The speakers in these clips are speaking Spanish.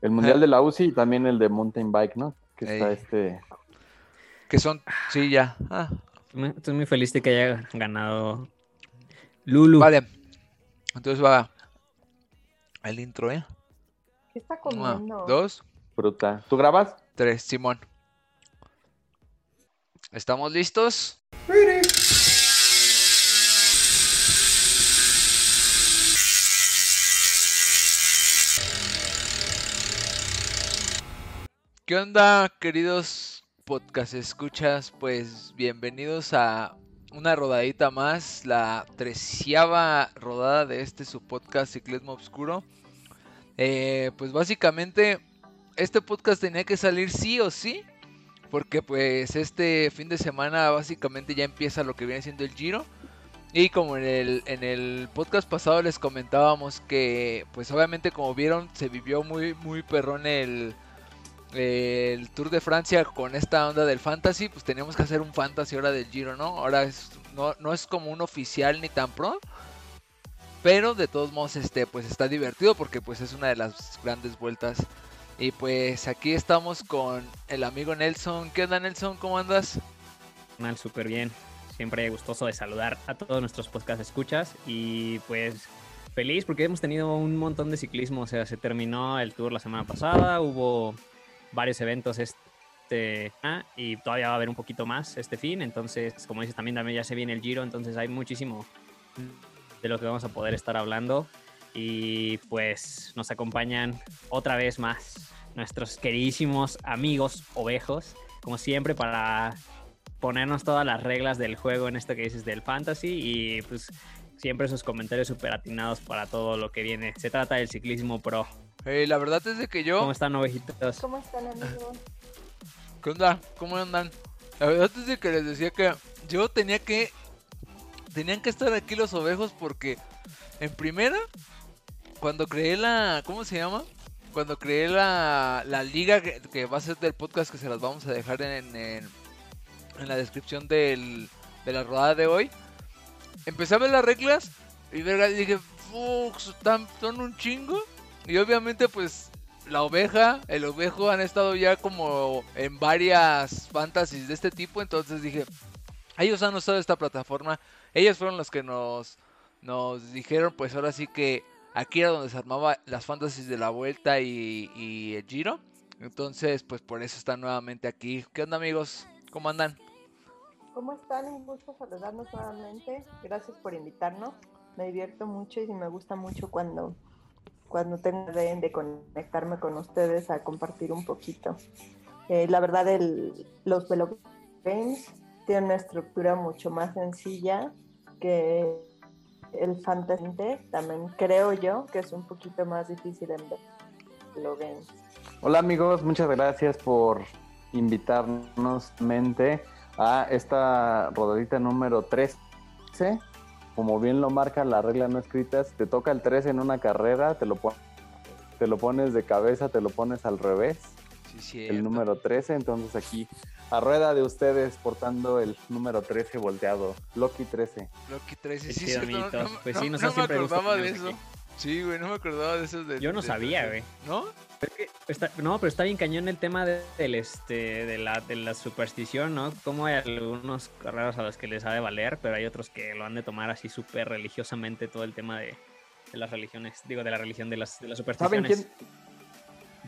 El Mundial de la UCI y también el de Mountain Bike, ¿no? Que está este... Que son, sí, ya. Ah, Estoy muy feliz de que haya ganado Lulu. vale. Entonces va el intro, ¿eh? ¿Qué está Una, comiendo? dos, Fruta. ¿Tú grabas? tres, Simón. ¿Estamos listos? ¿Qué onda, queridos podcast escuchas? Pues bienvenidos a una rodadita más, la treceava rodada de este su podcast Ciclismo Obscuro. Eh, pues básicamente este podcast tenía que salir sí o sí, porque pues este fin de semana básicamente ya empieza lo que viene siendo el Giro. Y como en el, en el podcast pasado les comentábamos que pues obviamente como vieron se vivió muy muy perrón el, el Tour de Francia con esta onda del fantasy, pues teníamos que hacer un fantasy ahora del Giro, ¿no? Ahora es, no, no es como un oficial ni tan pro, pero de todos modos este pues está divertido porque pues es una de las grandes vueltas. Y pues aquí estamos con el amigo Nelson. ¿Qué onda Nelson? ¿Cómo andas? Mal, súper bien. Siempre gustoso de saludar a todos nuestros podcast escuchas y pues feliz porque hemos tenido un montón de ciclismo. O sea, se terminó el tour la semana pasada, hubo varios eventos este y todavía va a haber un poquito más este fin. Entonces, como dices, también, también ya se viene el giro, entonces hay muchísimo de lo que vamos a poder estar hablando. Y pues nos acompañan otra vez más nuestros queridísimos amigos ovejos, como siempre, para ponernos todas las reglas del juego en esto que dices del fantasy y pues siempre sus comentarios súper atinados para todo lo que viene. Se trata del ciclismo pro. Eh, la verdad es de que yo... ¿Cómo están, ovejitos? ¿Cómo están, amigos? ¿Qué onda? ¿Cómo andan? La verdad es de que les decía que yo tenía que... Tenían que estar aquí los ovejos porque en primera, cuando creé la... ¿Cómo se llama? Cuando creé la, la liga que, que va a ser del podcast que se las vamos a dejar en, en, en la descripción del, de la rodada de hoy. Empecé a ver las reglas y verga, dije, "Fuck, son un chingo. Y obviamente pues la oveja, el ovejo han estado ya como en varias fantasies de este tipo, entonces dije, ellos han usado esta plataforma, ellos fueron los que nos, nos dijeron pues ahora sí que aquí era donde se armaba las fantasies de la vuelta y, y el giro, entonces pues por eso están nuevamente aquí. ¿Qué onda amigos? ¿Cómo andan? ¿Cómo están? Un gusto saludarnos nuevamente. Gracias por invitarnos. Me divierto mucho y me gusta mucho cuando, cuando tengo de, conectarme con ustedes a compartir un poquito. Eh, la verdad, el, los Velo tienen una estructura mucho más sencilla que el Fantasy. También creo yo que es un poquito más difícil en Velo. Hola amigos, muchas gracias por invitarnos mente a esta rodadita número 13. Como bien lo marca la regla no escrita, si te toca el 13 en una carrera, te lo, pon- te lo pones de cabeza, te lo pones al revés, Sí, sí. el número 13. Entonces aquí, a rueda de ustedes, portando el número 13 volteado, Loki 13. Loki 13, Qué sí, chido, cierto, no- no, Pues no- sí, nos no da me acordaba de eso. aquí. Sí, güey, no me acordaba de eso. de- Yo no de- sabía, de- güey. ¿No? Está- no, pero está bien cañón el tema de, del, este, de, la, de la superstición, ¿no? Como hay algunos carreras a los que les ha de valer, pero hay otros que lo han de tomar así súper religiosamente todo el tema de, de las religiones, digo, de la religión de las, de las ¿Saben supersticiones. quién,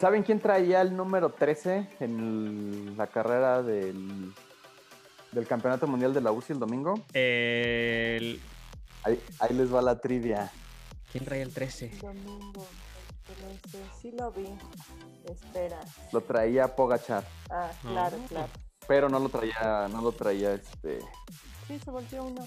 ¿Saben quién traía el número 13 en el- la carrera del, del Campeonato Mundial de la UCI el domingo? El- Ahí, ahí les va la trivia. ¿Quién trae el 13? Domingo, este, sí lo vi. Espera. Lo traía Pogachar, Ah, Ah. claro, claro. pero no lo traía, no lo traía este. Sí, se volteó uno.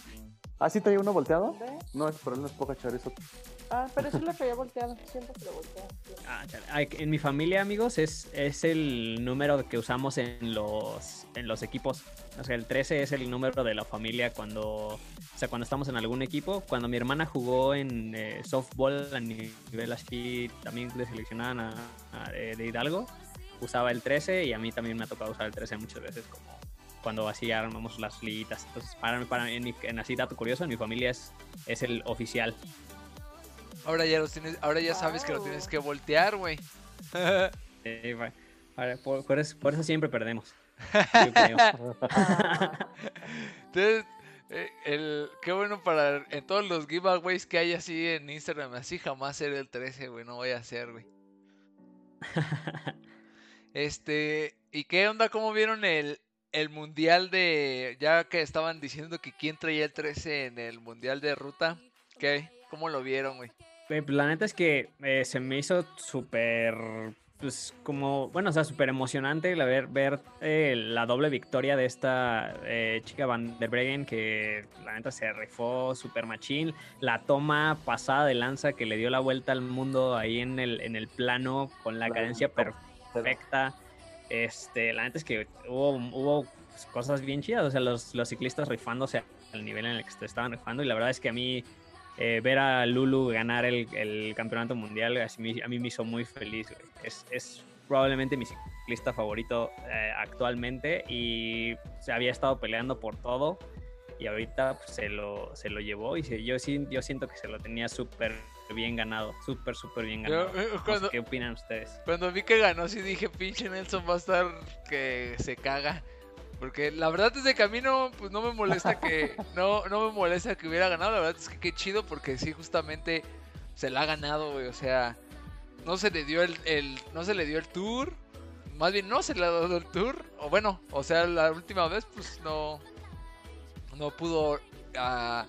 ¿Ah, sí traía uno volteado? No, es pero él no es Pogachar, es otro. Ah, pero sí lo traía volteado. Siempre que lo voltea. Ah, en mi familia, amigos, es, es el número que usamos en los, en los equipos. O sea, el 13 es el número de la familia cuando, o sea, cuando estamos en algún equipo. Cuando mi hermana jugó en eh, softball a nivel así, también de seleccionada de, de Hidalgo, usaba el 13 y a mí también me ha tocado usar el 13 muchas veces como cuando así armamos las liguitas. Entonces, para, para en, mi- en así dato curioso, en mi familia es, es el oficial. Ahora ya los tienes, ahora ya sabes que lo tienes que voltear, güey. Para- por, por eso, por eso siempre perdemos. Yo creo. Entonces, eh, el, qué bueno para en todos los giveaways que hay así en Instagram, así jamás ser el 13, güey, no voy a hacer, güey. Este, ¿y qué onda? ¿Cómo vieron el, el mundial de, ya que estaban diciendo que quién traía el 13 en el mundial de ruta? ¿Qué? ¿Cómo lo vieron, güey? Pues, La neta es que eh, se me hizo súper, pues como, bueno, o sea, súper emocionante la ver, ver eh, la doble victoria de esta eh, chica Van der Breggen que la neta se rifó súper machín. La toma pasada de lanza que le dio la vuelta al mundo ahí en el, en el plano con la cadencia perfecta. Este, la neta es que hubo, hubo cosas bien chidas, o sea, los, los ciclistas rifándose al nivel en el que se estaban rifando y la verdad es que a mí eh, ver a Lulu ganar el, el campeonato mundial a mí me hizo muy feliz. güey. Es, es probablemente mi ciclista favorito eh, actualmente y se había estado peleando por todo y ahorita pues, se, lo, se lo llevó y se- yo, yo siento que se lo tenía súper bien ganado, súper, súper bien ganado. eh, cuando, ¿Qué opinan ustedes? Cuando vi que ganó, sí dije, pinche Nelson va a estar que se caga. Porque la verdad es de que a mí no, pues no me molesta que, no, no me molesta que hubiera ganado. La verdad es que qué chido porque sí, justamente se la ha ganado, güey. O sea, no se le dio el, el- no se le dio el tour. Más bien no se le ha dado el tour. O bueno, o sea, la última vez pues no, no pudo ah,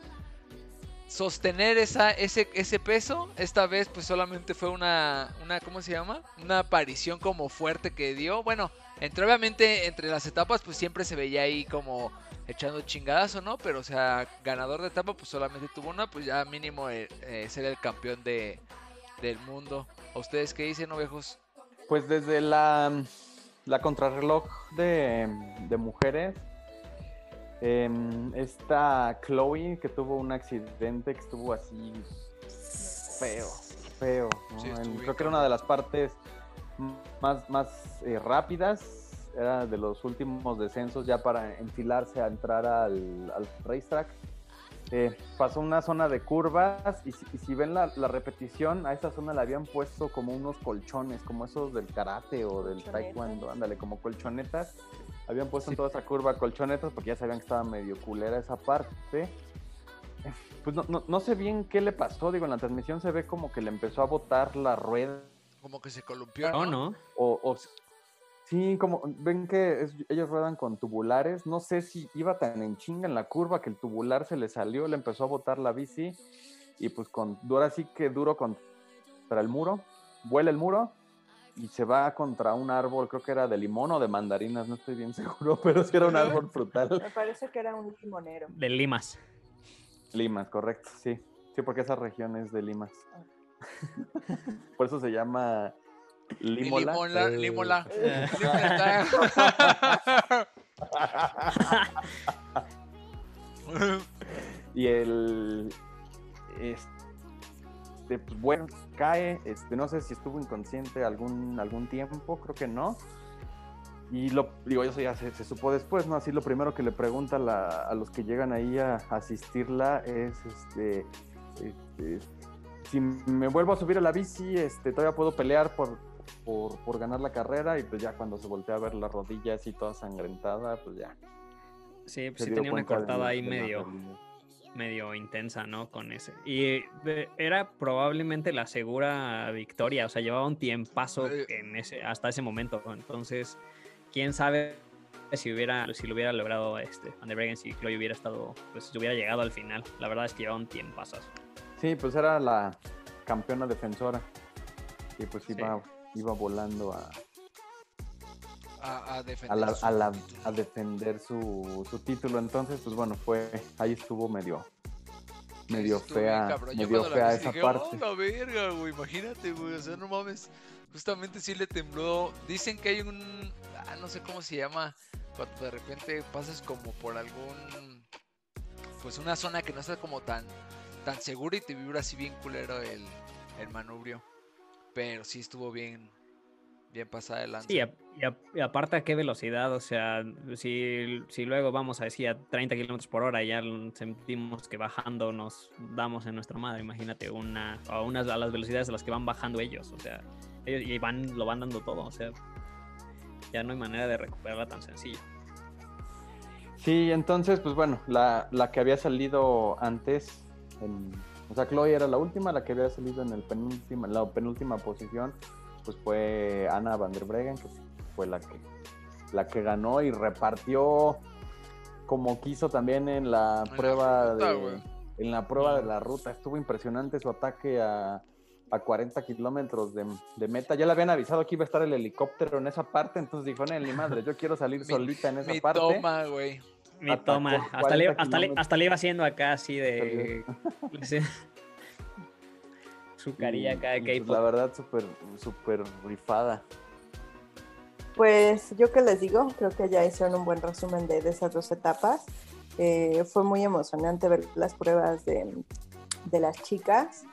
sostener esa, ese, ese peso. Esta vez pues solamente fue una, una, ¿cómo se llama? Una aparición como fuerte que dio. Bueno, entre obviamente entre las etapas pues siempre se veía ahí como echando chingadazo, ¿no? Pero o sea, ganador de etapa pues solamente tuvo una, pues ya mínimo eh, eh, ser el campeón de, del mundo. ¿A ustedes qué dicen, ovejos? Pues desde la, la contrarreloj de, de mujeres, em, esta Chloe que tuvo un accidente que estuvo así feo, feo. ¿no? Sí, En- creo que era una de las partes más, más eh, rápidas, era de los últimos descensos ya para enfilarse a entrar al, al racetrack. Eh, pasó una zona de curvas y si, y si ven la, la repetición, a esa zona le habían puesto como unos colchones, como esos del karate o del taekwondo, ándale, como colchonetas. Habían puesto en Sí. toda esa curva colchonetas porque ya sabían que estaba medio culera esa parte. Pues no, no, no sé bien qué le pasó, digo, en la transmisión se ve como que le empezó a botar la rueda Como que se columpió, No, ¿no? o, o sí, como ven que es- ellos ruedan con tubulares, no sé si iba tan en chinga en la curva que el tubular se le salió, le empezó a botar la bici y pues con ahora sí que duro contra el muro, vuela el muro y se va contra un árbol, creo que era de limón o de mandarinas, no estoy bien seguro, pero sí era un árbol frutal. Me parece que era un limonero. De Limas. Limas, correcto, sí. Sí, porque esa región es de Limas. Por eso se llama Limola. Limola, Eh. Limola. Y el. Este, pues bueno, cae. Este, no sé si estuvo inconsciente algún, algún tiempo, creo que no. Y lo digo, eso ya se, se supo después, ¿no? Así lo primero que le pregunta la- a los que llegan ahí a asistirla es este, este, si me vuelvo a subir a la bici, este, todavía puedo pelear por, por, por ganar la carrera. Y pues ya cuando se voltea a ver la rodilla así toda sangrentada, pues ya. Sí, pues sí tenía una cortada ahí medio, medio intensa, ¿no? Con ese. Y de- era probablemente la segura victoria, o sea, llevaba un tiempazo en ese, hasta ese momento. Entonces, quién sabe si hubiera, si lo hubiera logrado este Van der Breggen, si Chloe hubiera estado, pues si hubiera llegado al final. La verdad es que llevaba un tiempazo. Sí, pues era la campeona defensora. Y pues Sí. iba, iba volando a, a, a defender a, la- su a la- título. a defender su, su título. Entonces, pues bueno, fue ahí estuvo medio, medio Estuvo fea, medio fea esa dije, parte. "Oh, la verga, güey, imagínate, güey, o sea, no mames. Justamente sí le tembló. Dicen que hay un, ah, no sé cómo se llama, cuando de repente pasas como por algún, pues una zona que no está como tan, tan segura y te vibra así bien culero el, el manubrio. Pero sí estuvo bien, bien pasada adelante. Sí, y, aparte a qué velocidad, o sea, si, si luego vamos a decir a 30 kilómetros por hora y ya sentimos que bajando nos damos en nuestra madre, imagínate una, a, unas, a las velocidades a las que van bajando ellos, o sea, ellos y van, lo van dando todo, o sea, ya no hay manera de recuperarla tan sencillo. Sí, entonces, pues bueno, la, la que había salido antes, o sea, Chloe era la última, la que había salido en el penúltima, la penúltima posición, pues fue Ana van der Breggen, que fue la que, la que ganó y repartió como quiso también en la prueba de en la prueba de la ruta. Estuvo impresionante su ataque a, a 40 kilómetros de, de, meta. Ya le habían avisado que iba a estar el helicóptero en esa parte, entonces dijo, ni madre, yo quiero salir solita en esa mi parte. Toma, güey. Mi toma. Hasta le, hasta, le, hasta le, iba haciendo acá así de... su carilla acá de pues, La verdad, súper, súper rifada. Pues yo que les digo, creo que ya hicieron un buen resumen de, esas dos etapas. Eh, fue muy emocionante ver las pruebas de, de las chicas.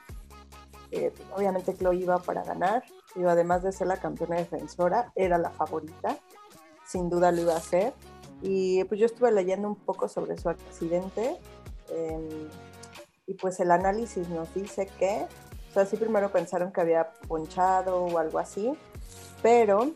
Eh, obviamente Chloe iba para ganar, y además de ser la campeona defensora, era la favorita, sin duda lo iba a hacer. Y pues yo estuve leyendo un poco sobre su accidente em, y pues el análisis nos dice que o sea, sí primero pensaron que había ponchado o algo así, pero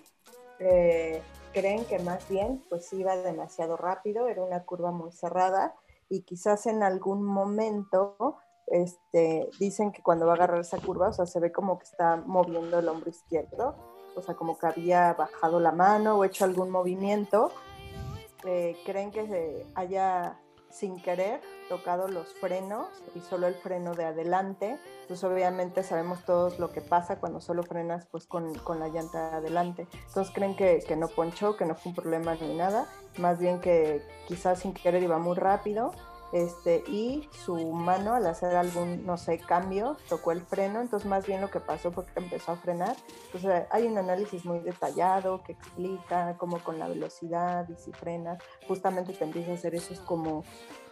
eh, creen que más bien pues iba demasiado rápido, era una curva muy cerrada y quizás en algún momento este, dicen que cuando va a agarrar esa curva, o sea, se ve como que está moviendo el hombro izquierdo, o sea, como que había bajado la mano o hecho algún movimiento. Eh, creen que haya sin querer tocado los frenos y solo el freno de adelante. Entonces obviamente sabemos todos lo que pasa cuando solo frenas pues con, con la llanta de adelante. Entonces creen que, que, no ponchó, que no fue un problema ni nada, más bien que quizás sin querer iba muy rápido este, y su mano al hacer algún, no sé, cambio, tocó el freno, entonces más bien lo que pasó fue que empezó a frenar. Entonces hay un análisis muy detallado que explica cómo con la velocidad y si frenas, justamente te empieza a hacer esos como,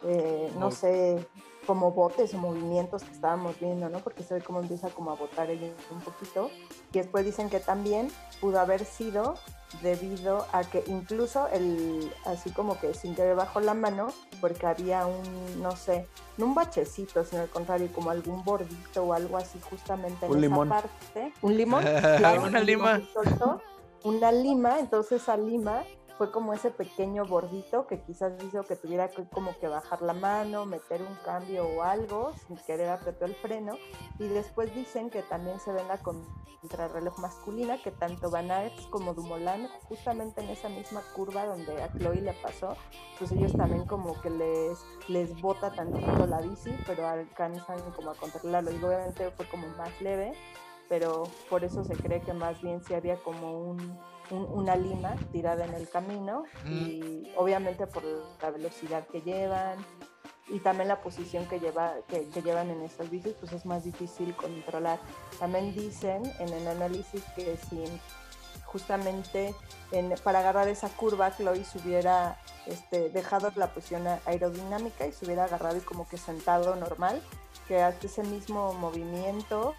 eh, no sé, como botes o movimientos que estábamos viendo, ¿no? Porque se ve cómo empieza como a botar ella un poquito. Y después dicen que también pudo haber sido debido a que incluso el, así como que sin que bajo la mano, porque había un, no sé, no un bachecito, sino al contrario, como algún bordito o algo así justamente en esa parte. Un limón. una lima. una lima, entonces esa lima fue como ese pequeño bordito que quizás hizo que tuviera que como que bajar la mano, meter un cambio o algo, sin querer apretó el freno. Y después dicen que también se ve en la contrarreloj masculina que tanto Van Aert como Dumoulin, justamente en esa misma curva donde a Chloe le pasó, pues ellos también como que les, les bota tantito la bici, pero alcanzan como a controlarlo. Y obviamente fue como más leve, pero por eso se cree que más bien sí había como un una lima tirada en el camino y obviamente por la velocidad que llevan y también la posición que, lleva, que, llevan en estas bicis, pues es más difícil controlar. También dicen en el análisis que si justamente para agarrar esa curva Chloe se hubiera este, dejado la posición aerodinámica y se hubiera agarrado y como que sentado normal, que hace ese mismo movimiento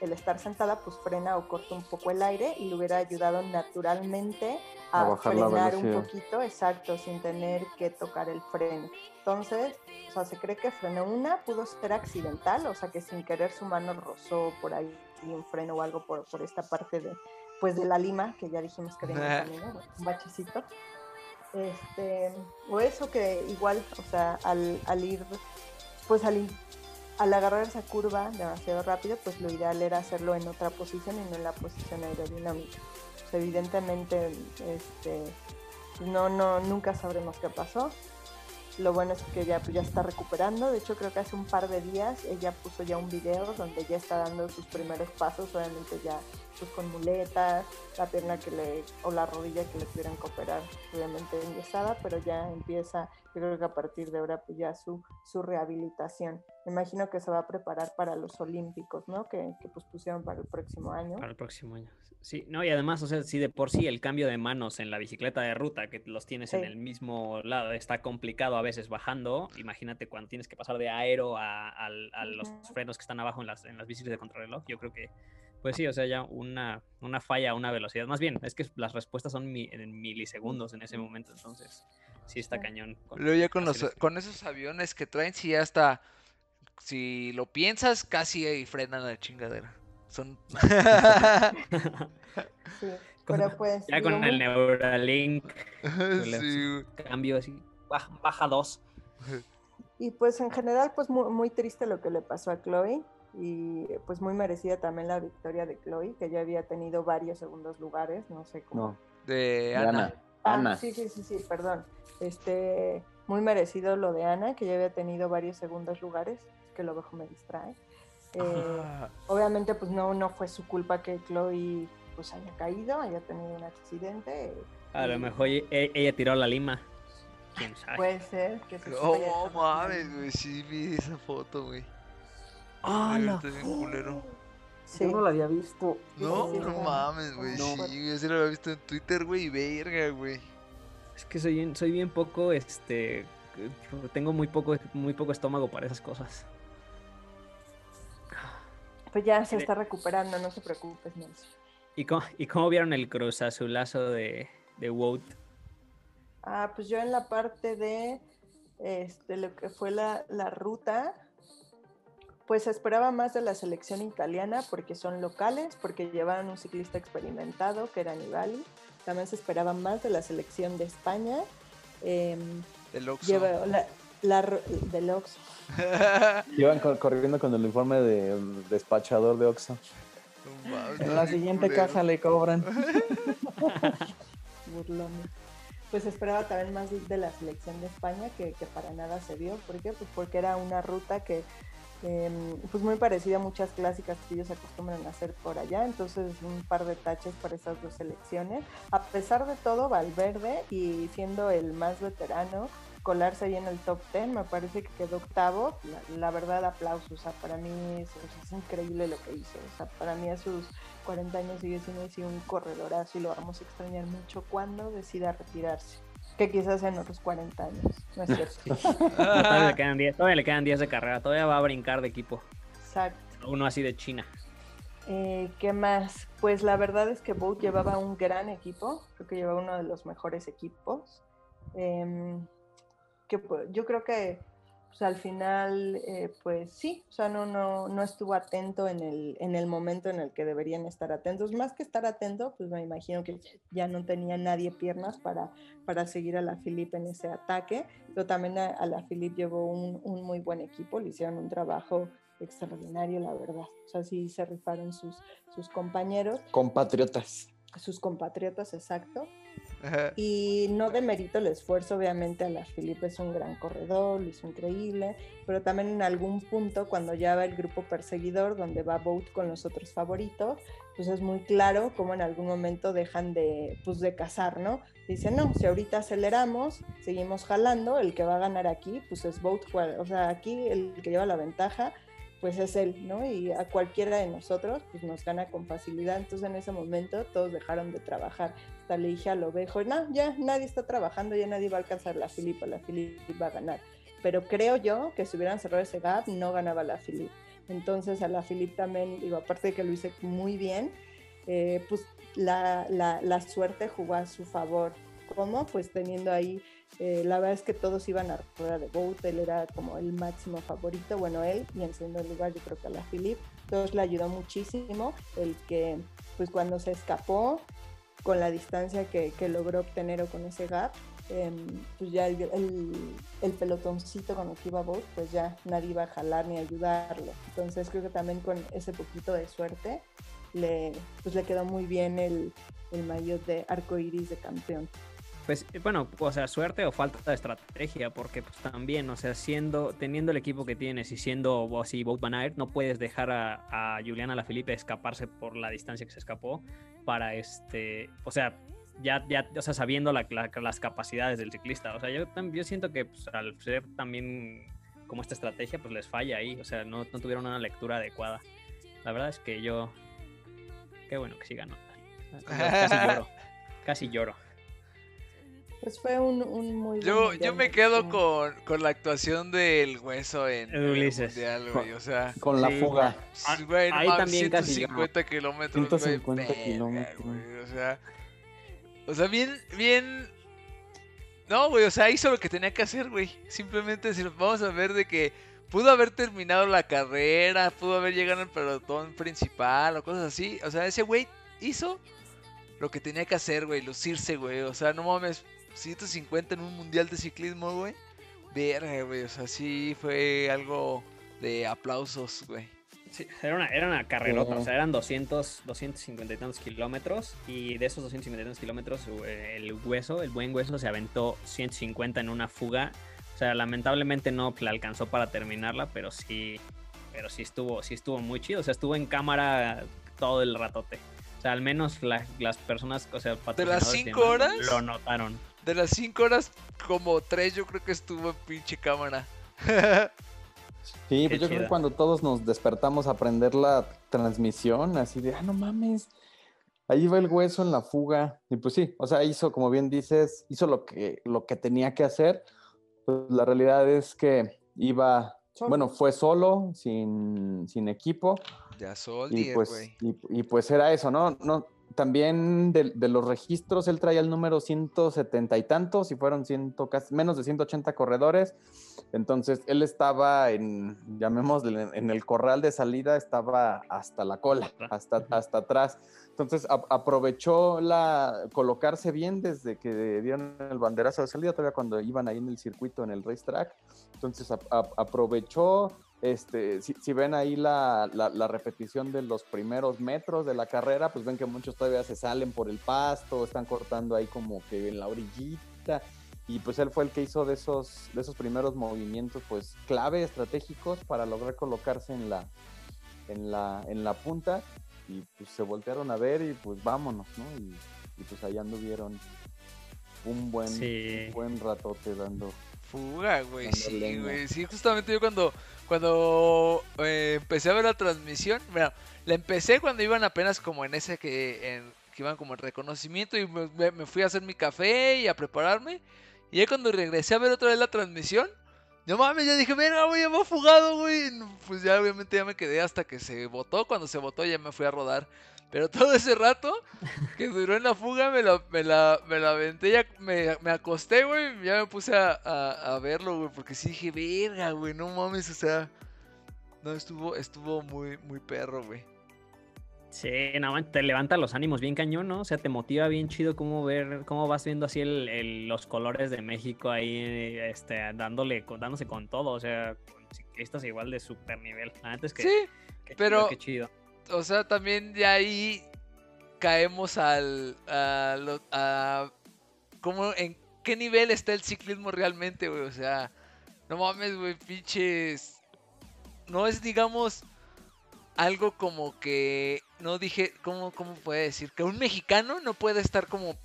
el estar sentada pues frena o corta un poco el aire y le hubiera ayudado naturalmente a, frenar un poquito, exacto, sin tener que tocar el freno. Entonces, o sea, se cree que frenó una, pudo ser accidental, o sea, que sin querer su mano rozó por ahí un freno o algo por, por esta parte de, pues de la lima, que ya dijimos que venía camino, un bachecito. Este, o eso que igual, o sea, al, al ir, pues al al agarrar esa curva demasiado rápido, pues lo ideal era hacerlo en otra posición y no en la posición aerodinámica. Pues evidentemente, este, no, no, nunca sabremos qué pasó. Lo bueno es que ya, pues, ya está recuperando. De hecho, creo que hace un par de días ella puso ya un video donde ya está dando sus primeros pasos, obviamente ya pues, con muletas, la pierna que le, o la rodilla que le tuvieran que operar, obviamente enyesada, pero ya empieza, yo creo que a partir de ahora, pues ya su, su rehabilitación. Me imagino que se va a preparar para los Olímpicos, ¿no? Que, que pues pusieron para el próximo año. Para el próximo año. Sí, no, y además, o sea, si de por sí el cambio de manos en la bicicleta de ruta, que los tienes en el mismo lado, está complicado a veces bajando, imagínate cuando tienes que pasar de aero a, los frenos que están abajo en las, en las bicis de contrarreloj, yo creo que pues sí, o sea, ya una, una falla a una velocidad. Más bien, es que las respuestas son mi- en milisegundos en ese momento, entonces sí está Sí. cañón. con- Luego ya con, los, con esos aviones que traen, si ya hasta, si lo piensas, casi ahí frenan la chingadera. Son... Sí, pero pues. Ya con el Neuralink, sí, cambio así, baja, baja dos. Y pues en general, pues muy, muy triste lo que le pasó a Chloe. Y pues muy merecida también la victoria de Chloe, que ya había tenido varios segundos lugares, no sé cómo. No, de Ana. Ana. Ah, Ana. sí, sí, sí, sí, perdón. Este, muy merecido lo de Ana, que ya había tenido varios segundos lugares, es que lo bajo me distrae. Eh, Ah, obviamente, pues no, no fue su culpa que Chloe pues haya caído, haya tenido un accidente. A lo mejor e- e- ella tiró la lima. ¿Quién sabe? Puede ser que se Oh, haya dejado mames, güey, sí vi esa foto, güey. ¡Ah, la está bien culero. Sí. Yo no la había visto. No, Sí, no mames, güey. No. Sí, yo sí lo había visto en Twitter, güey, y verga, güey. Es que soy bien, soy bien poco, este, tengo muy poco, muy poco estómago para esas cosas. Pues ya se está recuperando, no se preocupes, Nelson. ¿Y cómo, y cómo vieron el cruz azulazo de, de Wout? Ah, pues yo en la parte de este, lo que fue la, la ruta, pues esperaba más de la selección italiana porque son locales, porque llevaban un ciclista experimentado que era Nibali. También se esperaba más de la selección de España. El Oxxo. lleva la, la ru- del Oxxo. Iban cor- corriendo con el uniforme de despachador de. No mames, En la siguiente culero. caja le cobran. burlones. Pues esperaba también más de- de la selección de España, que, que para nada se vio. ¿Por qué? Pues porque era una ruta que, em, pues muy parecida a muchas clásicas que ellos acostumbran a hacer por allá. Entonces, un par de taches para esas dos selecciones. A pesar de todo, Valverde, y siendo el más veterano, colarse ahí en el top 10, me parece que quedó octavo. La, verdad, aplausos. O sea, para mí es, es increíble lo que hizo. O sea, para mí a sus 40 años sigue siendo así un corredorazo y lo vamos a extrañar mucho cuando decida retirarse. Que quizás en otros 40 años, ¿no es cierto? Todavía le quedan 10, todavía le quedan 10 de carrera, todavía va a brincar de equipo. Exacto. Uno así de China. Eh, ¿Qué más? Pues la verdad es que Boat llevaba un gran equipo, creo que llevaba uno de los mejores equipos. Em, que yo creo que pues, al final, eh, pues sí, o sea, no, no, no estuvo atento en el, en el momento en el que deberían estar atentos. Más que estar atento, pues me imagino que ya no tenía nadie piernas para, para seguir a la Philippe en ese ataque, pero también a, a la Philippe llevó un, un muy buen equipo, le hicieron un trabajo extraordinario, la verdad. O sea, sí se rifaron sus, sus compañeros, Compatriotas. sus compatriotas, exacto. Ajá. Y no demerito el esfuerzo, obviamente, a la Felipe es un gran corredor, lo hizo increíble, pero también en algún punto, cuando ya va el grupo perseguidor, donde va Boat con los otros favoritos, pues es muy claro cómo en algún momento dejan de, pues de cazar, ¿no? Dicen, no, si ahorita aceleramos, seguimos jalando, el que va a ganar aquí, pues es Boat, o sea, aquí el que lleva la ventaja, pues es él, ¿no? Y a cualquiera de nosotros, pues nos gana con facilidad. Entonces en ese momento todos dejaron de trabajar. Hasta le dije al ovejo, no, ya nadie está trabajando, ya nadie va a alcanzar la Filipa, la Filipa va a ganar. Pero creo yo que si hubieran cerrado ese gap, no ganaba la Filipa. Entonces a la Filipe también, digo, aparte de que lo hice muy bien, eh, pues la, la, la suerte jugó a su favor. ¿Cómo? Pues teniendo ahí eh, la verdad es que todos iban a rueda de Boat, él era como el máximo favorito, bueno, él, y en segundo lugar yo creo que a la Philip, todos le ayudó muchísimo el que, pues cuando se escapó, con la distancia que, que logró obtener o con ese gap, eh, pues ya el, el, el, pelotoncito con el que iba Boat, pues ya nadie iba a jalar ni ayudarlo. Entonces creo que también con ese poquito de suerte, le, pues le quedó muy bien el, el maillot de arco iris de campeón. Pues bueno, o sea, suerte o falta de estrategia, porque pues también, o sea, siendo, teniendo el equipo que tienes y siendo así Boat Van Aert, no puedes dejar a, a Juliana Lafilippe escaparse por la distancia que se escapó para este, o sea, ya, ya, o sea, sabiendo la, la, las capacidades del ciclista. O sea, yo, yo siento que pues, al ser también como esta estrategia, pues les falla ahí, o sea, no, no tuvieron una lectura adecuada. La verdad es que yo, qué bueno que sí ganó. Casi lloro, casi lloro. Pues fue un, un muy Yo, yo me quedo con, con la actuación del hueso en, en el Ulises. mundial, güey. O sea, Con la Sí, fuga. Ah, güey, ahí también casi 150 kilómetros, güey, 150 verga, kilómetros. güey, O sea, o sea, bien, bien. No, güey, o sea, hizo lo que tenía que hacer, güey. Simplemente si nos vamos a ver de que pudo haber terminado la carrera, pudo haber llegado al pelotón principal o cosas así. O sea, ese güey hizo lo que tenía que hacer, güey, lucirse, güey. O sea, no mames, 150 en un mundial de ciclismo, güey. Verga, güey, o sea, sí fue algo de aplausos, güey. Sí, era una, era una carrerota, o sea, eran 200, 250 y tantos kilómetros. Y de esos 250 y tantos kilómetros, el hueso, el buen hueso, se aventó 150 en una fuga. O sea, lamentablemente no la alcanzó para terminarla, pero sí, pero sí estuvo, sí estuvo muy chido. O sea, estuvo en cámara todo el ratote. O sea, al menos la- las personas, o sea, ¿De las patrocinadores y cinco demás, horas? Lo notaron. De las 5 horas, como 3 yo creo que estuvo en pinche cámara. Sí, pues yo creo que cuando todos nos despertamos a aprender la transmisión, así de, ah, no mames, ahí va el hueso en la fuga. Y pues sí, o sea, hizo, como bien dices, hizo lo que, lo que tenía que hacer. Pues la realidad es que iba, Solo. bueno, fue solo, sin, sin equipo. ya sol, Y 10, pues, güey. y, y pues era eso, ¿no? no también de, de los registros, él traía el número 170 y tantos, y fueron ciento, casi, menos de 180 corredores. Entonces, él estaba en, llamémosle, en, el corral de salida, estaba hasta la cola, hasta, hasta atrás. Entonces, a- aprovechó la colocarse bien desde que dieron el banderazo de salida, todavía cuando iban ahí en el circuito, en el racetrack. Entonces, a- a- aprovechó este, si, si ven ahí la, la- la repetición de los primeros metros de la carrera, pues ven que muchos todavía se salen por el pasto, están cortando ahí como que en la orillita. Y pues él fue el que hizo de esos, de esos primeros movimientos, pues clave, estratégicos para lograr colocarse en la, en la, en la punta. Y pues se voltearon a ver y pues vámonos, ¿no? Y, y pues allá anduvieron un buen, Sí. un buen ratote dando. Fuga, güey, sí, güey. Sí, justamente yo cuando, cuando eh, empecé a ver la transmisión, mira, la empecé cuando iban apenas como en ese que, iban como en reconocimiento y me, fui a hacer mi café y a prepararme. Y ya cuando regresé a ver otra vez la transmisión, no mames, ya dije, venga, güey, ya me ha fugado, güey. Pues ya obviamente ya me quedé hasta que se votó. Cuando se votó ya me fui a rodar. Pero todo ese rato que duró en la fuga me la, me la, me la aventé, ya me, me acosté, güey, ya me puse a, a, a verlo, güey, porque sí dije, verga, güey, no mames, o sea, no, estuvo, estuvo muy, muy perro, güey. Sí, no, te levanta los ánimos bien cañón, ¿no? O sea, te motiva bien chido cómo ver, cómo vas viendo así el- el- los colores de México ahí, este, dándole, dándose con todo, o sea, con ciclistas igual de super nivel. La neta es que, Sí, qué chido, pero- qué chido. O sea, también de ahí caemos al, a, lo- a cómo, en qué nivel está el ciclismo realmente, güey, o sea, no mames, güey, pinches, no es, digamos, algo como que, no dije, ¿cómo, cómo puede decir? Que un mexicano no puede estar como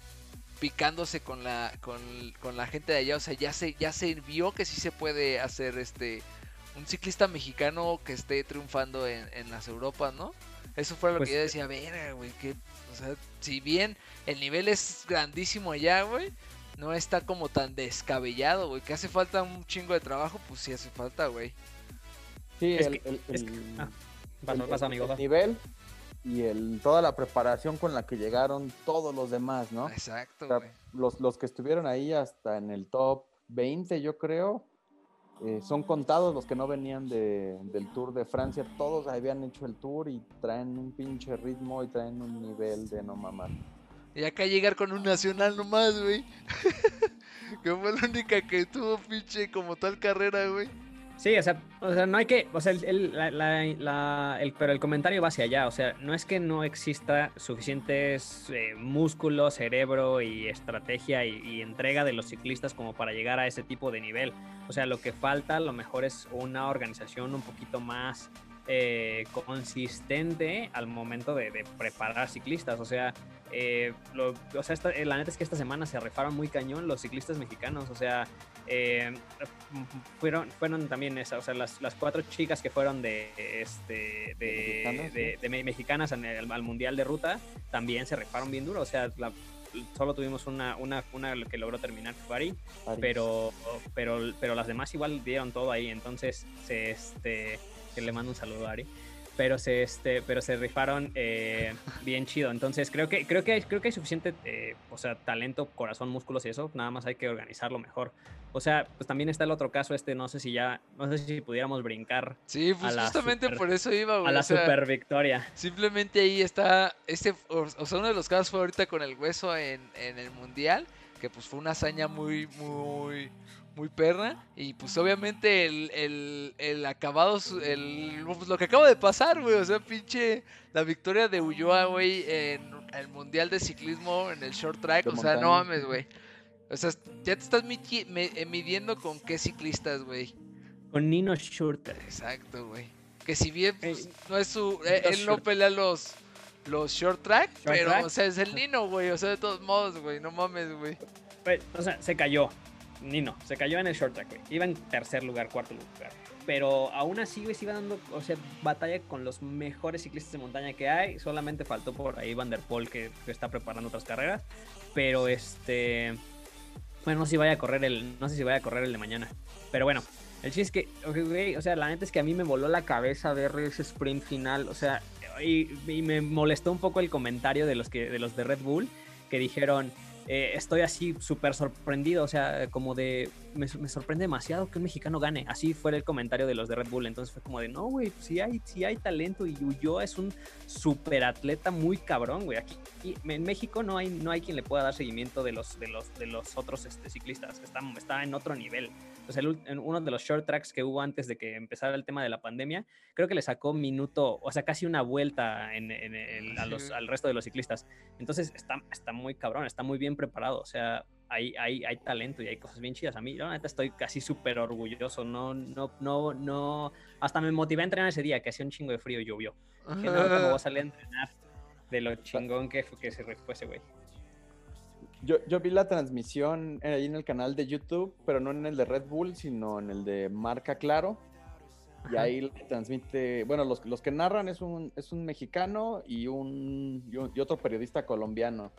picándose con la, con, con la gente de allá, o sea, ya se, ya se vio que sí se puede hacer este, un ciclista mexicano que esté triunfando en, en las Europas, ¿no? Eso fue lo Pues, que yo decía, ver, güey, que, o sea, si bien el nivel es grandísimo allá, güey, no está como tan descabellado, güey, que hace falta un chingo de trabajo, pues sí hace falta, güey. Sí, Es el, que- es que- ah, nivel y el, toda la preparación con la que llegaron todos los demás, ¿no? Exacto, O sea, güey. los, los que estuvieron ahí hasta en el top 20, yo creo, eh, son contados los que no venían de- del Tour de Francia. Todos habían hecho el Tour y traen un pinche ritmo y traen un nivel de no mamar. Y acá llegar con un nacional nomás, güey. que fue la única que tuvo pinche como tal carrera, güey. Sí, o sea, o sea, no hay que, o sea, el, la- el- pero el comentario va hacia allá, o sea, no es que no exista suficientes eh, músculo, cerebro y estrategia y, entrega de los ciclistas como para llegar a ese tipo de nivel. O sea, lo que falta a lo mejor es una organización un poquito más eh, consistente al momento de, de preparar ciclistas. O sea, eh, lo- o sea esta- la neta es que esta semana se rifaron muy cañón los ciclistas mexicanos. O sea, eh, fueron, fueron también esas, o sea, las, las cuatro chicas que fueron de, este, de, Mexicanas, de- sí. de me- mexicanas al Mundial de Ruta también se rifaron bien duro. O sea, la- solo tuvimos una, una, una que logró terminar Ari, París. pero, pero, pero las demás igual dieron todo ahí, entonces se, este, que le mando un saludo a Ari. Pero se, este, pero se rifaron eh, bien chido. Entonces creo que, creo que, hay, creo que hay suficiente, eh, o sea, talento, corazón, músculos y eso. Nada más hay que organizarlo mejor. O sea, pues también está el otro caso este, no sé si ya, no sé si pudiéramos brincar Sí, pues justamente super- por eso iba, güey. a la o sea, super victoria. Simplemente ahí está, este, o, o sea, uno de los casos fue ahorita con el hueso en, en el mundial, que pues fue una hazaña muy, muy, muy perra. Y pues obviamente el, el, el acabado, el, pues, lo que acaba de pasar, güey, o sea, pinche, la victoria de Ulloa, güey, en el mundial de ciclismo, en el short track, De o sea, no mames, güey. O sea, ya te estás eh, midiendo con qué ciclistas, güey. Con Nino Schurter. Exacto, güey. Que si bien pues, Ey, no es su. eh, él no short- pelea los, los short track, Short pero, track. o sea, es el Nino, güey. O sea, de todos modos, güey. No mames, güey. Pues, o sea, se cayó. Nino, se cayó en el short track, güey. Iba en tercer lugar, cuarto lugar. Pero aún así, güey, se iba dando, o sea, batalla con los mejores ciclistas de montaña que hay. Solamente faltó por ahí Van der Poel, que, está preparando otras carreras. Pero este. Bueno, no sé si vaya a correr el. No sé si vaya a correr el de mañana. Pero bueno. El chiste es que, ok, güey, o sea, la neta es que a mí me voló la cabeza ver ese sprint final. O sea, y, y me molestó un poco el comentario de los que, de los de Red Bull, que dijeron. Eh, estoy así súper sorprendido, o sea, como de, me, sorprende demasiado que un mexicano gane. Así fue el comentario de los de Red Bull, entonces fue como de, no, güey, sí hay, sí hay talento y Ulloa es un súper atleta muy cabrón, güey. Aquí y en México no hay, no hay quien le pueda dar seguimiento de los, de los, de los otros este, ciclistas, está, está en otro nivel. Sea, el en uno de los short tracks que hubo antes de que empezara el tema de la pandemia, creo que le sacó minuto, o sea, casi una vuelta en, en el- a los- al resto de los ciclistas. Entonces está, está muy cabrón, está muy bien preparado. O sea, hay, hay, hay talento y hay cosas bien chidas. A mí, yo la neta estoy casi súper orgulloso. No, no, no, no. Hasta me motivé a entrenar ese día, que hacía un chingo de frío y llovió. Que no, voy a salir a entrenar de lo chingón que, fue- que se fue ese güey. Yo, yo vi la transmisión ahí en el canal de YouTube, pero no en el de Red Bull, sino en el de Marca Claro. Y Ajá. ahí transmite, bueno, los, los que narran es un, es un mexicano y un, y un- y otro periodista colombiano.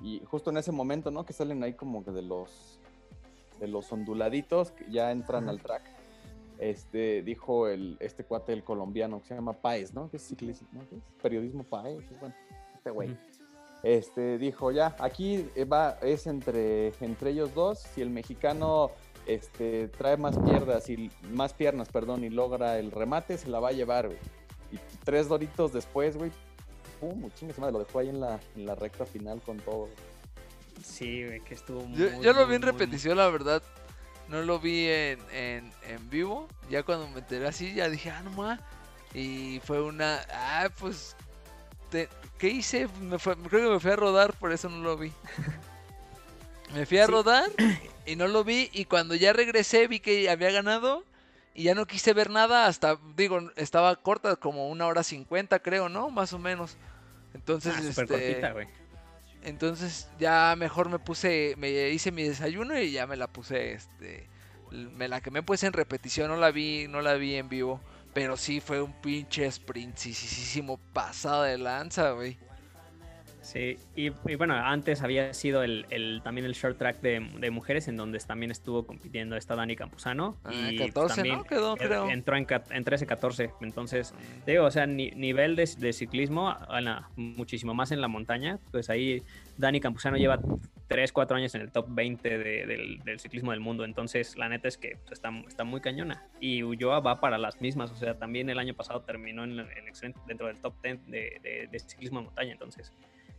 Y justo en ese momento, ¿no? Que salen ahí como que de los de los onduladitos que ya entran Ajá. al track. Este dijo el este cuate el colombiano que se llama Paez, ¿no? Que es ciclismo, ¿no? ¿Qué es? Periodismo Paez, bueno, este güey. Este dijo ya, aquí va, es entre, entre ellos dos, si el mexicano este, trae más piernas y más piernas, perdón, y logra el remate, se la va a llevar, güey. Y tres doritos después, güey, pum, chingue madre, lo dejó ahí en la, en la recta final con todo. Sí, güey, que estuvo Yo, muy, yo lo muy, vi en muy, repetición, la verdad. No lo vi en, en, en vivo. Ya cuando me enteré así, ya dije, ah, no ma. Y fue una. Ah, pues. Te- ¿Qué hice? Me fue- creo que me fui a rodar, por eso no lo vi. Me fui a Sí. rodar y no lo vi. Y cuando ya regresé, vi que había ganado. Y ya no quise ver nada hasta, digo, estaba corta, como una hora cincuenta, creo, ¿no? Más o menos. Entonces, Ah, este, cortita, entonces ya mejor me puse, me hice mi desayuno y ya me la puse, este, me la quemé pues en repetición, no la vi, no la vi en vivo, pero sí fue un pinche sprintísimo pasada de lanza, güey. Sí, y, y bueno, antes había sido el, el- también el short track de, de mujeres, en donde también estuvo compitiendo esta Dani Campuzano. Ah, y 14, también ¿no? Quedó, creo. entró en, en 13-14. Entonces, te digo, o sea, ni- nivel de, de ciclismo, la- muchísimo más en la montaña. Pues ahí Dani Campuzano lleva 3, 4 años en el top 20 de- del, ciclismo del mundo. Entonces, la neta es que pues, está, está muy cañona. Y Ulloa va para las mismas. O sea, también el año pasado terminó en, dentro del top 10 de, ciclismo de montaña. Entonces,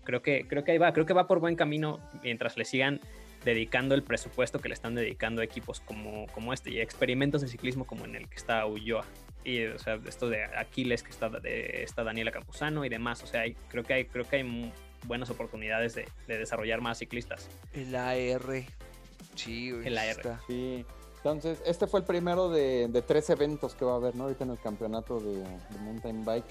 creo que, creo que ahí va. Creo que va por buen camino mientras le sigan dedicando el presupuesto que le están dedicando a equipos como, como este y experimentos de ciclismo como en el que está Ulloa. Y, o sea, esto de Aquiles, que está, de, está Daniela Campuzano y demás. O sea, hay- creo, que hay, creo que hay buenas oportunidades de, de desarrollar más ciclistas. El AR. Sí. El AR. está. Sí. Entonces, este fue el primero de, de tres eventos que va a haber, ¿no? Ahorita en el campeonato de, de mountain bike.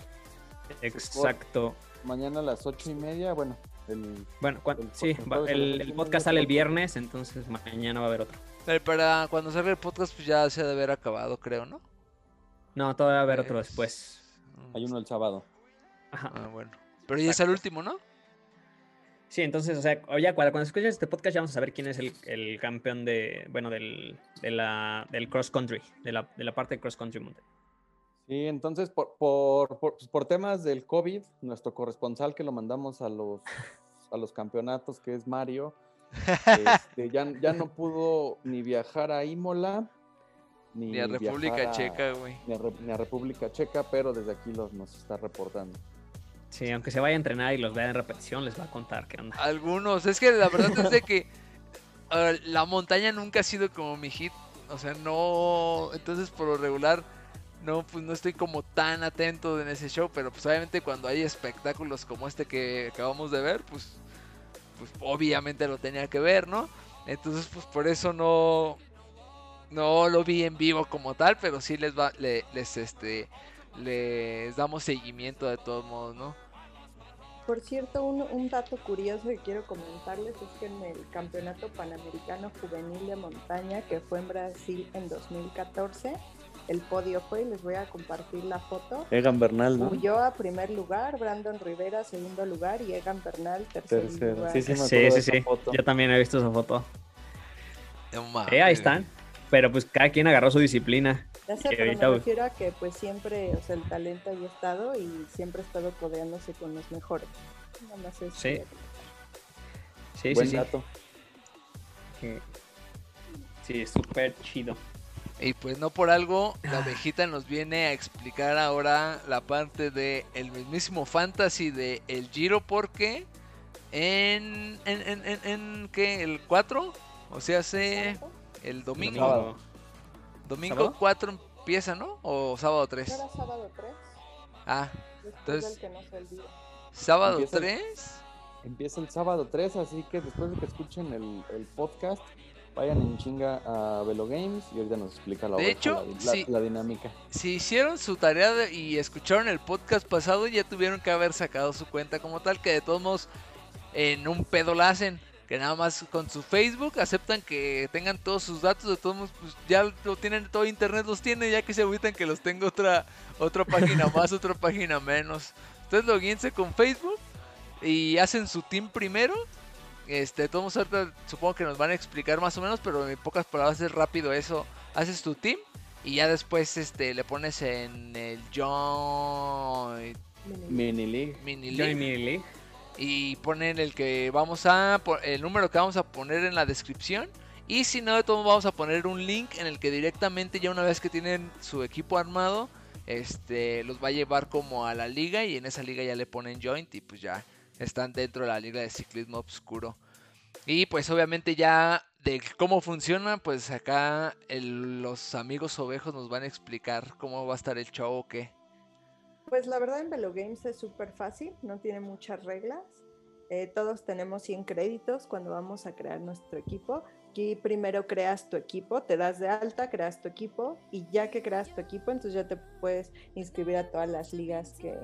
Exacto. Mañana a las ocho y media, bueno, el, Bueno, cuan- El sí, el, podcast sale el viernes, entonces mañana va a haber otro. Pero para cuando salga el podcast, pues ya se ha de haber acabado, creo, ¿no? No, todavía va a haber otro Pues, después. hay uno el sábado. Ajá. Ah, bueno. Pero ya es el Exacto. último, ¿no? Sí, entonces, o sea, ya cuando, cuando escuches este podcast ya vamos a saber quién es el, el campeón de, bueno, del, de la, del cross country, de la, de la parte de cross country mountain. Sí, entonces por, por, por, pues, por temas del COVID, nuestro corresponsal que lo mandamos a los, a los campeonatos, que es Mario, este, ya, ya no pudo ni viajar a Imola, ni, Ni a República a- Checa, güey. Ni ni a República Checa, pero desde aquí los, nos está reportando. Sí, aunque se vaya a entrenar y los vea en repetición, les va a contar qué onda. Algunos, es que la verdad es de que la montaña nunca ha sido como mi hit. O sea, no. Entonces, por lo regular, no, pues no estoy como tan atento en ese show. Pero pues obviamente cuando hay espectáculos como este que acabamos de ver, pues, pues obviamente lo tenía que ver, ¿no? Entonces, pues por eso no. No lo vi en vivo como tal, pero sí les va, le- les este, les damos seguimiento de todos modos, ¿no? Por cierto, un, un dato curioso que quiero comentarles es que en el Campeonato Panamericano Juvenil de Montaña, que fue en Brasil en 2014, el podio fue, y les voy a compartir la foto, Egan Bernal, Ulloa primer lugar, Brandon Rivera segundo lugar y Egan Bernal tercer Tercero. lugar. Sí, sí, Sí, sí, sí. foto. Yo también he visto esa foto. No Eh, ahí están. Pero pues cada quien agarró su disciplina. Ya sé, que pero me güey. refiero a que pues siempre, o sea, el talento ahí ha estado y siempre ha estado codeándose con los mejores. Nada más es Sí. Sí, Buen sí, sí. dato. Sí, súper chido. Y pues no por algo, la abejita nos viene a explicar ahora la parte de el mismísimo fantasy de el Giro porque en en en en, en ¿qué? el 4, o sea, hace el domingo ¿Sábado? 4 empieza, ¿no? O sábado 3. ¿No era sábado 3? Ah, Después Entonces- del que no sábado Empieza el- 3. Empieza el sábado 3, así que después de que escuchen el, el podcast, vayan en chinga a Velo Games y ahorita nos explica la De oveja, hecho, la, la dinámica. Si hicieron su tarea de- y escucharon el podcast pasado, ya tuvieron que haber sacado su cuenta como tal, que de todos modos en un pedo la hacen. Que nada más con su Facebook aceptan que tengan todos sus datos, de todos modos pues ya lo tienen, todo internet los tiene, ya que se agüitan que los tenga otra, otra página más, otra página menos. Entonces loguense con Facebook y hacen su team primero. Este, de todos ahorita supongo que nos van a explicar más o menos, pero en pocas palabras es rápido eso. Haces tu team y ya después este le pones en el join Mini League. mini League. Y ponen el que vamos a el número que vamos a poner en la descripción. Y si no de modos vamos a poner un link en el que directamente ya una vez que tienen su equipo armado este los va a llevar como a la liga y en esa liga ya le ponen joint y pues ya están dentro de la liga de ciclismo oscuro. Y pues obviamente ya de cómo funciona pues acá los amigos ovejos nos van a explicar cómo va a estar el show Pues la verdad en Velo Games es súper fácil, no tiene muchas reglas. Eh, todos tenemos 100 créditos cuando vamos a crear nuestro equipo. Aquí primero creas tu equipo, te das de alta, creas tu equipo y ya que creas tu equipo, entonces ya te puedes inscribir a todas las ligas que,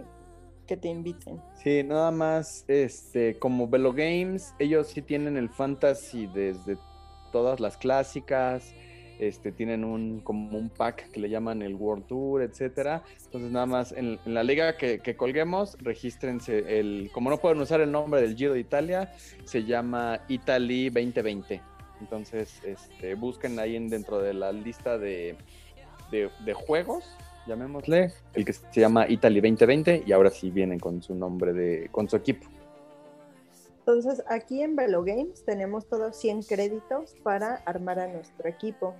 que te inviten. Sí, nada más, este, como Velo Games, ellos sí tienen el fantasy desde todas las clásicas, este, tienen un, como un pack que le llaman el World Tour, etcétera. Entonces nada más, en, la liga que, colguemos, regístrense el, como no pueden usar el nombre del Giro de Italia, se llama Italy 2020. Entonces, este, busquen ahí en, dentro de la lista de, de, de juegos, llamémosle, el que se llama Italy 2020 y ahora sí vienen con su nombre de, con su equipo. Entonces aquí en Velo Games tenemos todos 100 créditos para armar a nuestro equipo.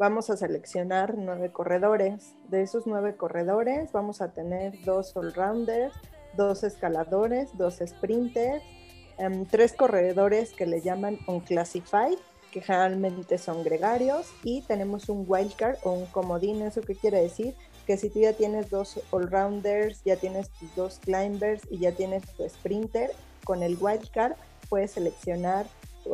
Vamos a seleccionar nueve corredores. De esos nueve corredores vamos a tener dos all-rounders, dos escaladores, dos sprinters, em, tres corredores que le llaman unclassified, que generalmente son gregarios, y tenemos un wildcard o un comodín. ¿Eso qué quiere decir? Que si tú ya tienes dos all-rounders, ya tienes tus dos climbers y ya tienes tu sprinter, con el wildcard puedes seleccionar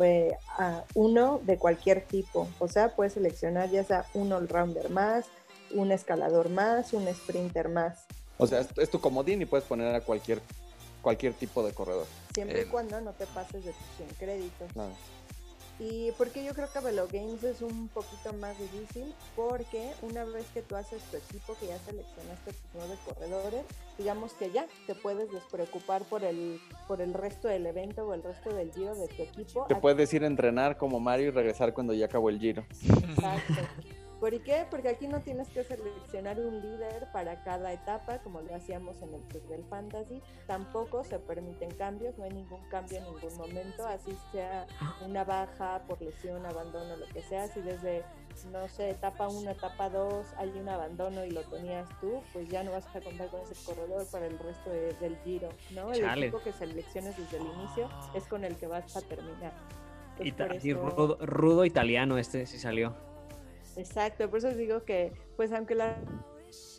eh, a uno de cualquier tipo. O sea, puedes seleccionar ya sea un all-rounder más, un escalador más, un sprinter más. O sea, es, es tu comodín y puedes poner a cualquier, cualquier tipo de corredor. Siempre Eh. y cuando no te pases de tus 100 créditos. ¿Y por qué yo creo que Velo Games es un poquito más difícil? Porque una vez que tú haces tu equipo, que ya seleccionaste tus nueve corredores, digamos que ya te puedes despreocupar por el, por el resto del evento o el resto del giro de tu equipo. Te puedes ir a entrenar como Mario y regresar cuando ya acabó el giro. Exacto. ¿Por qué? Porque aquí no tienes que seleccionar un líder para cada etapa, como lo hacíamos en el Club del Fantasy. Tampoco se permiten cambios, no hay ningún cambio en ningún momento, así sea una baja por lesión, abandono, lo que sea. Si desde, no sé, etapa 1, etapa 2 hay un abandono y lo tenías tú, pues ya no vas a contar con ese corredor para el resto del giro, ¿no? El equipo que selecciones desde el inicio es con el que vas a terminar. y rudo, rudo italiano este sí salió. Exacto, por eso digo que, pues aunque las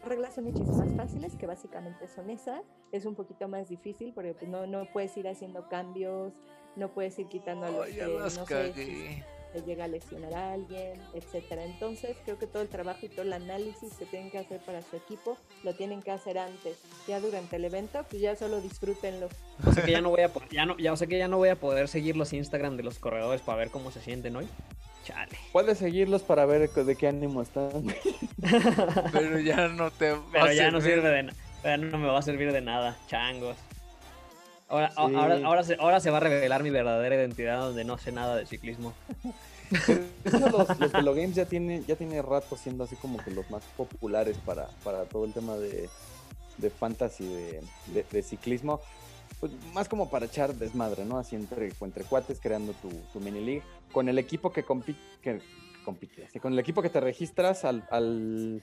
reglas son muchísimas fáciles, que básicamente son esas, es un poquito más difícil porque pues, no, no puedes ir haciendo cambios, no puedes ir quitando a los que no sé si te llega a lesionar a alguien, etcétera. Entonces creo que todo el trabajo y todo el análisis que tienen que hacer para su equipo lo tienen que hacer antes. Ya durante el evento, pues ya solo disfrútenlo. O sea que ya no voy a ya no, ya, o sea que ya no voy a poder seguir los Instagram de los corredores para ver cómo se sienten hoy. Puedes seguirlos para ver de qué ánimo están. Pero ya no te va Pero ya no sirve de nada. no me va a servir de nada, changos. Ahora, ahora, ahora, se, ahora se va a revelar mi verdadera identidad donde no sé nada de ciclismo. los, los Games ya tiene, ya tiene rato siendo así como que los más populares para, para todo el tema de, de fantasy, de, de ciclismo pues, más como para echar desmadre, ¿no? Así entre, entre cuates creando tu, tu mini league. Con el equipo que compite, que compite, así, con el equipo que te registras al, al,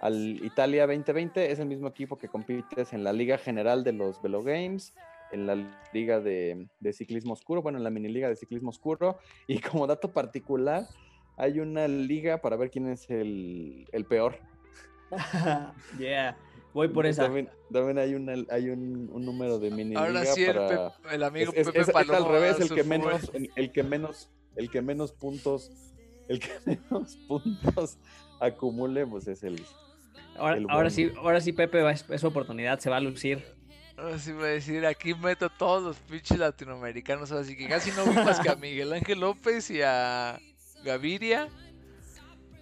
al, Italia 2020, es el mismo equipo que compites en la Liga General de los Velo Games, en la Liga de, de Ciclismo Oscuro, bueno, en la mini liga de Ciclismo Oscuro. Y como dato particular, hay una liga para ver quién es el, el peor. yeah. Voy por esa. También, hay, una, hay un, un, número de mini Ahora sí, el, el, amigo es, Pepe es, al revés, el que, menos, el, que menos, el que menos puntos, el que menos puntos acumule, pues es el. Ahora, ahora sí, ahora sí, Pepe, va, es oportunidad, se va a lucir. Ahora sí voy a decir, aquí meto todos los pinches latinoamericanos, así que casi no vi más que a Miguel Ángel López y a Gaviria.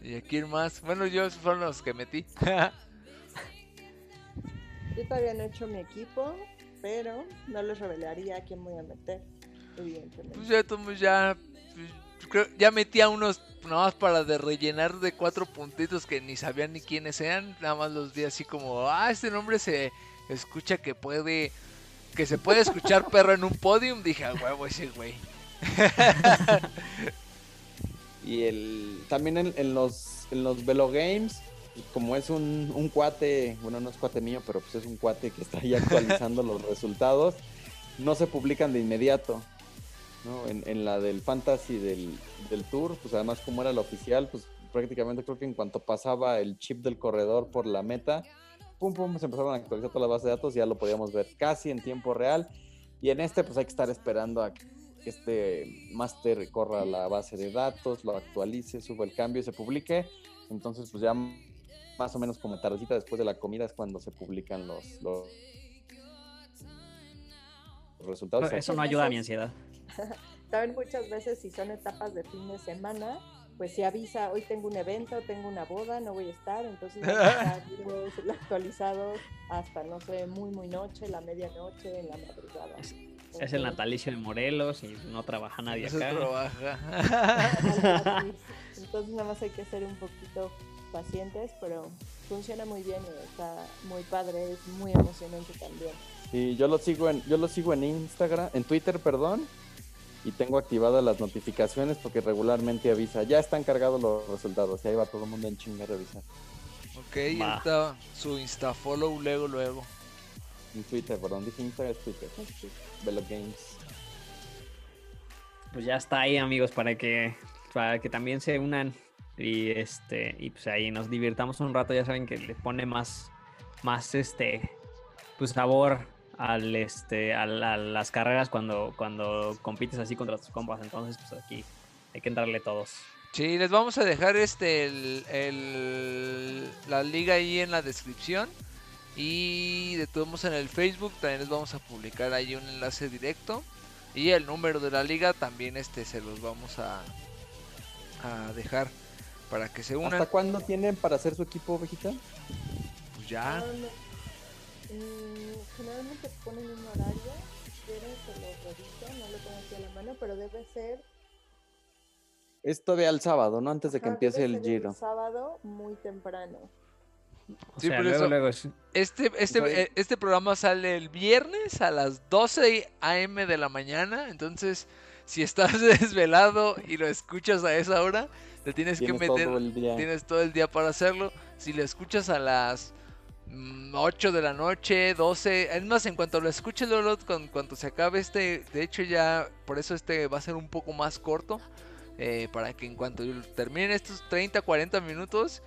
Y a quién más. Bueno, yo fueron los que metí. Yo todavía no he hecho mi equipo, pero no les revelaría a quién voy a meter, evidentemente. Pues ya, ya, creo, ya metía unos nada más para de rellenar de cuatro puntitos que ni sabían ni quiénes eran, nada más los vi así como, ah, este nombre se escucha que puede, que se puede escuchar perro en un podium, dije, a huevo ese güey. y el también en, en los en los Velo Games como es un, un, cuate, bueno, no es cuate mío, pero pues es un cuate que está ahí actualizando los resultados, no se publican de inmediato. ¿no? En, en, la del Fantasy del, del, Tour, pues además como era la oficial, pues prácticamente creo que en cuanto pasaba el chip del corredor por la meta, pum, pum, se empezaron a actualizar toda la base de datos y ya lo podíamos ver casi en tiempo real. Y en este, pues hay que estar esperando a que este máster corra la base de datos, lo actualice, suba el cambio y se publique. Entonces, pues ya más o menos como tardecita después de la comida es cuando se publican los, los resultados. eso no ayuda a mi ansiedad. También muchas veces si son etapas de fin de semana, pues se avisa, hoy tengo un evento, tengo una boda, no voy a estar, entonces voy a estar actualizados hasta, no sé, muy, muy noche, la medianoche, en la madrugada. Es, el natalicio de Morelos y no trabaja nadie acá. trabaja. entonces nada más hay que ser un poquito pacientes, pero funciona muy bien y está muy padre, es muy emocionante también. Y yo lo sigo en, yo lo sigo en Instagram, en Twitter, perdón, y tengo activadas las notificaciones porque regularmente avisa, ya están cargados los resultados, y ahí va todo el mundo en chinga a revisar. Ok, está su Insta follow luego, luego. En Twitter, perdón, dije Instagram es Twitter. Velo Games. Pues ya está ahí, amigos, para que, para que también se unan y este, y pues ahí nos divirtamos un rato, ya saben que le pone más, más este, pues sabor al este, a, las carreras cuando, cuando compites así contra tus compas. Entonces, pues aquí hay que entrarle todos. Sí, les vamos a dejar este el, la liga ahí en la descripción. Y de todos en el Facebook también les vamos a publicar ahí un enlace directo. Y el número de la liga también este se los vamos a, a dejar para que se unan. ¿Hasta cuándo tienen para hacer su equipo vegetal? Pues ya. Ah, no. Mm, generalmente ponen un horario, si quieren se lo reviso, no lo tengo aquí a la mano, pero debe ser... Es todavía el sábado, ¿no? Antes de que ajá, empiece debe el ser giro. sábado muy temprano. O Sí, sea, por luego, eso- luego es- Este, este, eh, este programa sale el viernes a las 12 a.m. de la mañana. Entonces, si estás desvelado y lo escuchas a esa hora, te tienes que meter. todo el día. Tienes todo el día para hacerlo. Si lo escuchas a las mm, 8 de la noche, 12. Es más, en cuanto lo escuches, Lolo, con cuanto se acabe este. De hecho, ya. Por eso este va a ser un poco más corto. eh, para que en cuanto terminen estos 30, 40 minutos,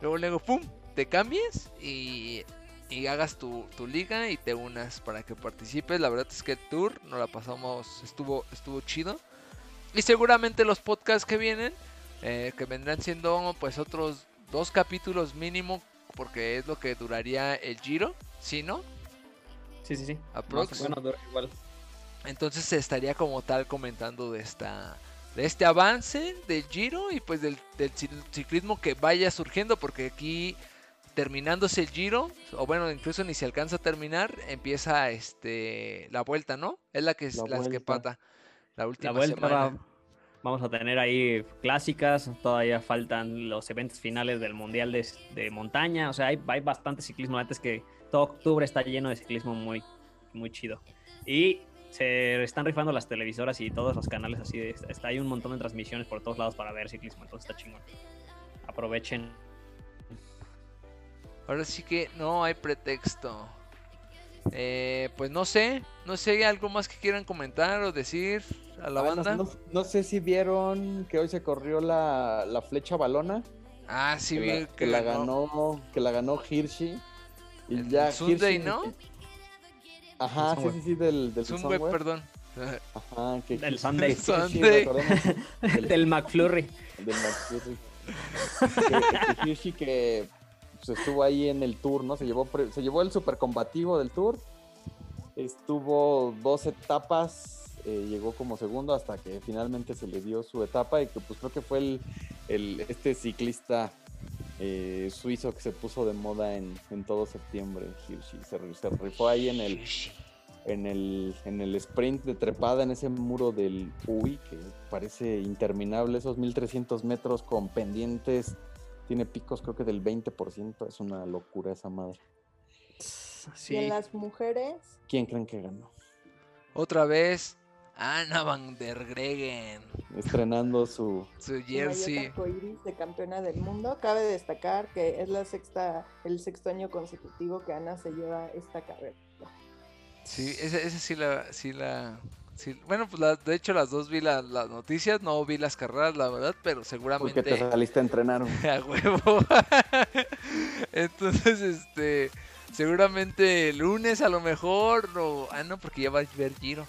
luego, luego, ¡pum! Te cambies y, y hagas tu, tu liga y te unas para que participes. La verdad es que el tour nos la pasamos, estuvo, estuvo chido. Y seguramente los podcasts que vienen, eh, que vendrán siendo pues otros dos capítulos mínimo, porque es lo que duraría el giro, ¿sí no? Sí, sí, sí. Aprox. Más o menos dura igual. Entonces se estaría como tal comentando de esta de este avance del Giro y pues del, del ci- ciclismo que vaya surgiendo porque aquí terminándose el Giro o bueno incluso ni se alcanza a terminar empieza este la vuelta no es la que es La que pata la última La vuelta semana va- vamos a tener ahí clásicas, todavía faltan los eventos finales del Mundial de, de montaña, o sea, hay, hay bastante ciclismo, antes que todo octubre está lleno de ciclismo muy, muy chido. Y se están rifando las televisoras y todos los canales así, de, está hay un montón de transmisiones por todos lados para ver ciclismo, entonces está chingón. Aprovechen. ahora sí que no hay pretexto Eh, pues no sé no sé algo más que quieran comentar o decir a la Ah, no- banda No, no sé si vieron que hoy se corrió la, la flecha balona. ah sí que, vi la, que la ganó, que la ganó Hirschi. Y El ya Sunday, Hirschi- ¿no? Ajá, sí, sí, sí, del, del Sunweb. perdón Ajá, que Del Sunday. Hirschi, Sunday. del- Del McFlurry. del McFlurry. que, que Hirschi que pues, estuvo ahí en el tour, ¿no? Se llevó, pre- se llevó el super combativo del tour. Estuvo dos etapas, eh, llegó como segundo hasta que finalmente se le dio su etapa y que pues creo que fue el, el- este ciclista eh, suizo que se puso de moda en, en todo septiembre, Hirschi. Se, se rifó ahí en el, en el, en el sprint de trepada en ese muro del UI, que parece interminable, esos 1300 metros con pendientes, tiene picos creo que del 20%, es una locura esa madre. Y Sí. en las mujeres, ¿Quién creen que ganó? Otra vez, Ana Van der Gregen. Estrenando su... Su su jersey. arcoíris de campeona del mundo. Cabe destacar que es la sexta, el sexto año consecutivo que Ana se lleva esta carrera. Sí, esa, esa sí la. Sí la sí- Bueno, pues la- de hecho las dos vi la- las noticias, no vi las carreras, la verdad, pero Porque seguramente. te saliste a entrenar. A huevo. Entonces, este. Seguramente el lunes a lo mejor. O, ah, no, porque ya va a ver giro.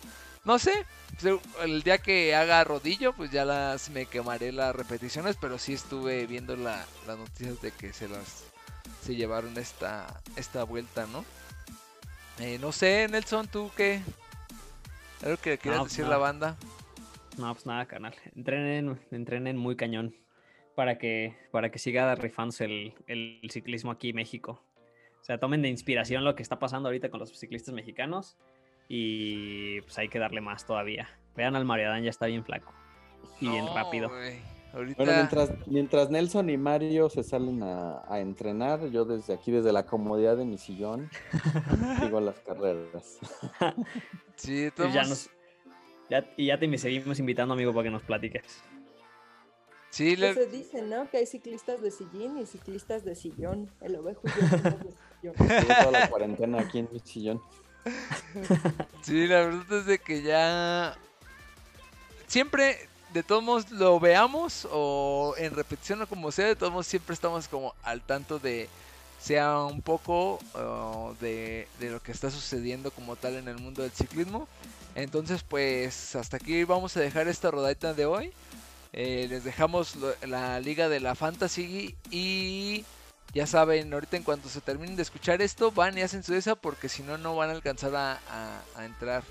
No sé. se- El día que haga rodillo, pues ya las me quemaré las repeticiones. Pero sí estuve viendo la, las noticias de que se las. Se llevaron esta, esta vuelta, ¿no? Eh, no sé, Nelson, ¿tú qué? ¿Algo que quieras No, decir no. la banda? No, pues nada, canal. Entrenen, entrenen muy cañón para que, para que siga rifándose el, el ciclismo aquí en México. O sea, tomen de inspiración lo que está pasando ahorita con los ciclistas mexicanos y pues hay que darle más todavía. Vean al Mariadán, ya está bien flaco y bien No, rápido. Ahorita. Bueno, mientras, mientras Nelson y Mario se salen a, a entrenar, yo desde aquí, desde la comodidad de mi sillón, sigo las carreras. Sí, Pues ya estamos- nos- ya- y ya te me seguimos invitando, amigo, para que nos platiques. Sí, ¿Qué le- se dice, no? Que hay ciclistas de sillín y ciclistas de sillón. El ovejo y yo de sillón. Llevo toda la cuarentena aquí en mi sillón. sí, la verdad es de que ya. Siempre, de todos modos, lo veamos o en repetición o como sea, de todos modos, siempre estamos como al tanto de. Sea un poco de, de lo que está sucediendo como tal en el mundo del ciclismo. Entonces, pues hasta aquí vamos a dejar esta rodadita de hoy. Eh, les dejamos la liga de la fantasy y ya saben, ahorita en cuanto se terminen de escuchar esto, van y hacen su esa porque si no, no van a alcanzar a, a- a entrar.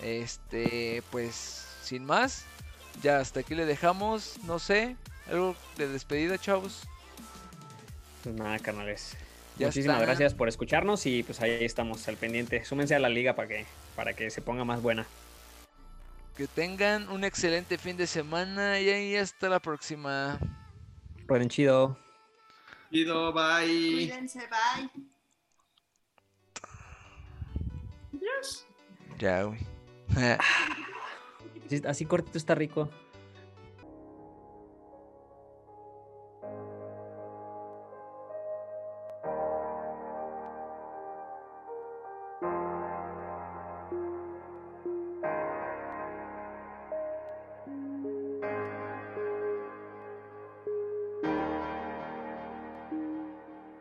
Este, pues, sin más, ya hasta aquí le dejamos. No sé, algo de despedida, chavos. Pues nada, carnales. Ya Muchísimas gracias por escucharnos y pues ahí estamos al pendiente. Súmense a la liga para que, para que se ponga más buena. Que tengan un excelente fin de semana y hasta la próxima. Rueden chido. Chido, bye. Cuídense, bye. Adiós. Ya, güey. Así, así cortito está rico.